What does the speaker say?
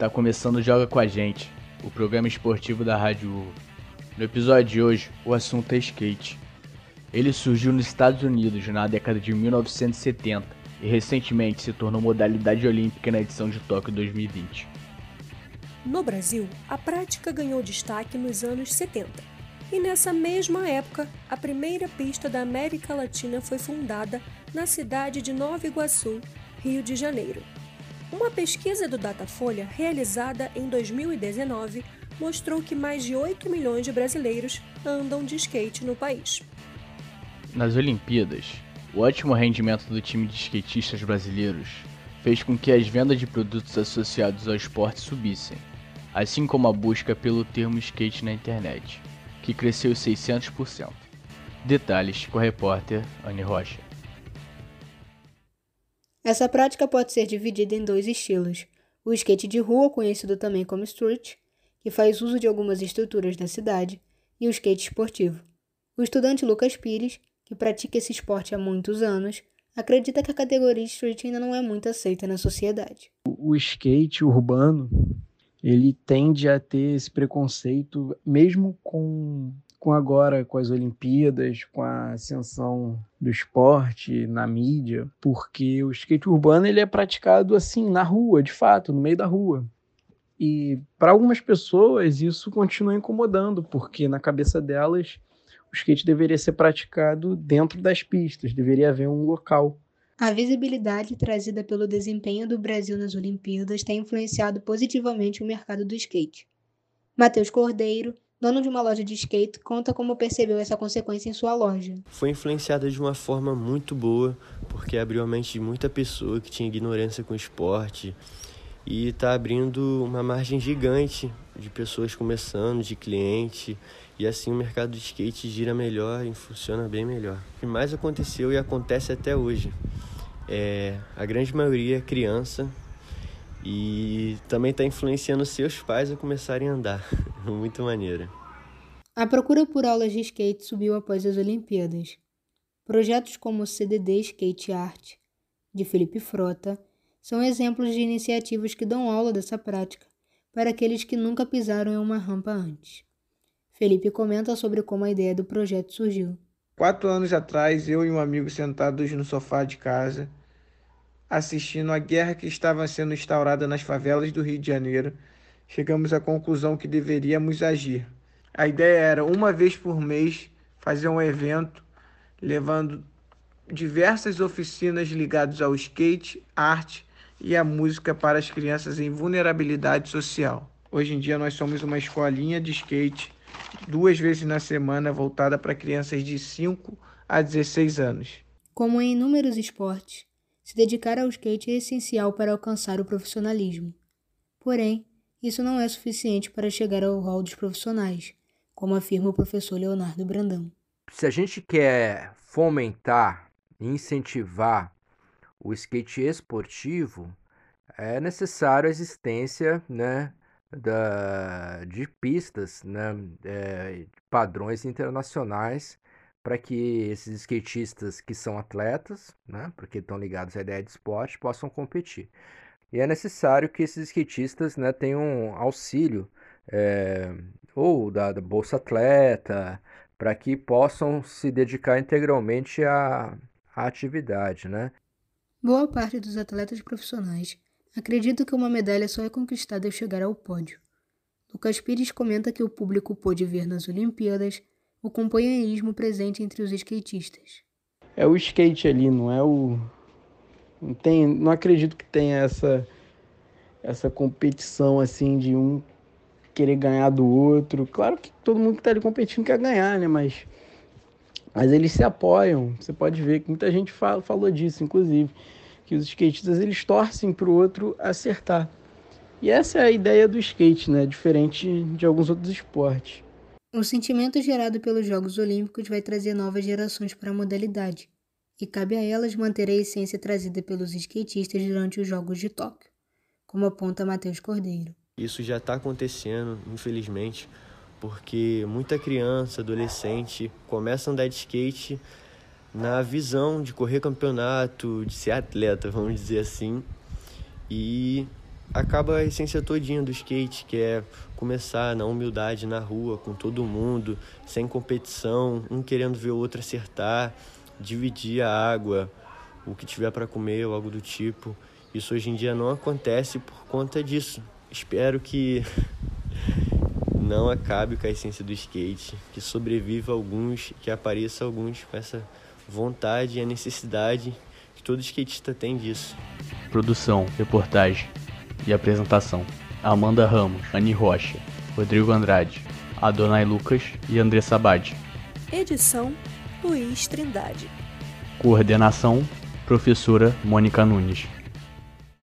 Está começando Joga com a Gente, o programa esportivo da Rádio Urro. No episódio de hoje, o assunto é skate. Ele surgiu nos Estados Unidos na década de 1970 e recentemente se tornou modalidade olímpica na edição de Tóquio 2020. No Brasil, a prática ganhou destaque nos anos 70. E nessa mesma época, a primeira pista da América Latina foi fundada na cidade de Nova Iguaçu, Rio de Janeiro. Uma pesquisa do Datafolha, realizada em 2019, mostrou que mais de 8 milhões de brasileiros andam de skate no país. Nas Olimpíadas, o ótimo rendimento do time de skatistas brasileiros fez com que as vendas de produtos associados ao esporte subissem, assim como a busca pelo termo skate na internet, que cresceu 600%. Detalhes com a repórter Anne Rocha. Essa prática pode ser dividida em dois estilos: o skate de rua, conhecido também como street, que faz uso de algumas estruturas da cidade, e o skate esportivo. O estudante Lucas Pires, que pratica esse esporte há muitos anos, acredita que a categoria street ainda não é muito aceita na sociedade. O skate urbano, ele tende a ter esse preconceito mesmo com com agora com as Olimpíadas, com a ascensão do esporte na mídia, porque o skate urbano ele é praticado assim na rua, de fato, no meio da rua. E para algumas pessoas isso continua incomodando, porque na cabeça delas o skate deveria ser praticado dentro das pistas, deveria haver um local. A visibilidade trazida pelo desempenho do Brasil nas Olimpíadas tem influenciado positivamente o mercado do skate. Matheus Cordeiro, dono de uma loja de skate, conta como percebeu essa consequência em sua loja. Foi influenciada de uma forma muito boa, porque abriu a mente de muita pessoa que tinha ignorância com esporte e está abrindo uma margem gigante de pessoas começando, de cliente, e assim o mercado de skate gira melhor e funciona bem melhor. O que mais aconteceu e acontece até hoje é a grande maioria é criança e também está influenciando seus pais a começarem a andar. Muito maneira. A procura por aulas de skate subiu após as Olimpíadas. Projetos como o CDD Skate Art, de Felipe Frota, são exemplos de iniciativas que dão aula dessa prática para aqueles que nunca pisaram em uma rampa antes. Felipe comenta sobre como a ideia do projeto surgiu. Quatro anos atrás, eu e um amigo sentados no sofá de casa, assistindo à guerra que estava sendo instaurada nas favelas do Rio de Janeiro, chegamos à conclusão que deveríamos agir. A ideia era, uma vez por mês, fazer um evento levando diversas oficinas ligadas ao skate, arte e a música para as crianças em vulnerabilidade social. Hoje em dia nós somos uma escolinha de skate duas vezes na semana voltada para crianças de 5 a 16 anos. Como em inúmeros esportes, se dedicar ao skate é essencial para alcançar o profissionalismo. Porém, isso não é suficiente para chegar ao rol dos profissionais, como afirma o professor Leonardo Brandão. Se a gente quer fomentar e incentivar o skate esportivo, é necessário a existência né, da, de pistas, né, é, padrões internacionais para que esses skatistas que são atletas, né, porque estão ligados à ideia de esporte, possam competir. E é necessário que esses skatistas né, tenham auxílio é, ou da, da, Bolsa Atleta, para que possam se dedicar integralmente à, à atividade. Né? Boa parte dos atletas profissionais acredita que uma medalha só é conquistada ao chegar ao pódio. Lucas Pires comenta que o público pôde ver nas Olimpíadas o companheirismo presente entre os skatistas. É o skate ali, não é o. Não, tem, não acredito que tenha essa, essa competição assim de um querer ganhar do outro. Claro que todo mundo que está ali competindo quer ganhar, né? Mas, mas eles se apoiam. Você pode ver que muita gente fala, falou disso, inclusive, que os skatistas eles torcem para o outro acertar. E essa é a ideia do skate, né? Diferente de alguns outros esportes. O sentimento gerado pelos Jogos Olímpicos vai trazer novas gerações para a modalidade, e cabe a elas manter a essência trazida pelos skatistas durante os Jogos de Tóquio, como aponta Matheus Cordeiro. Isso já está acontecendo, infelizmente, porque muita criança, adolescente começa a andar de skate na visão de correr campeonato, de ser atleta, vamos dizer assim, e acaba a essência todinha do skate, que é começar na humildade na rua com todo mundo, sem competição, um querendo ver o outro acertar, dividir a água, o que tiver para comer ou algo do tipo. Isso hoje em dia não acontece por conta disso. Espero que não acabe com a essência do skate, que sobreviva alguns, que apareça alguns com essa vontade e a necessidade que todo skatista tem disso. Produção, reportagem e apresentação: Amanda Ramos, Ani Rocha, Rodrigo Andrade, Adonai Lucas e André Sabad. Edição: Luiz Trindade. Coordenação: Professora Mônica Nunes.